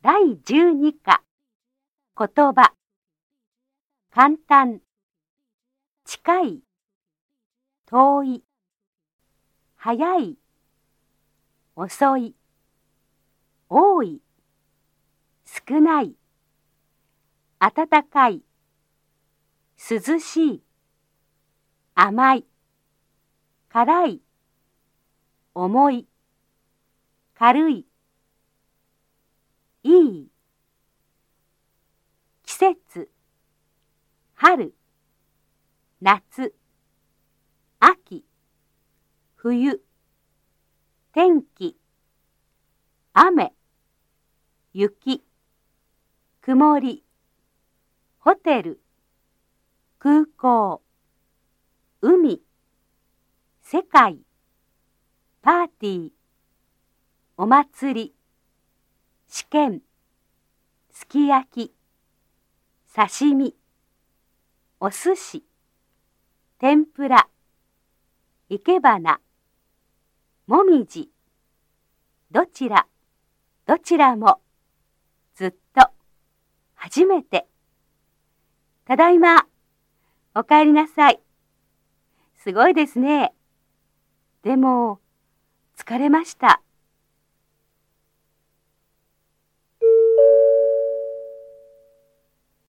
第12課。言葉。簡単。近い。遠い。早い。遅い。多い。少ない。暖かい。涼しい。甘い。辛い。重い。軽い。いい季節。春。夏。秋。冬。天気。雨。雪。曇り。ホテル。空港。海。世界。パーティー。お祭り。試験すき焼き刺身お寿司天ぷらいけばなもみじどちらどちらもずっと初めて。ただいまおかえりなさい。すごいですね。でも疲れました。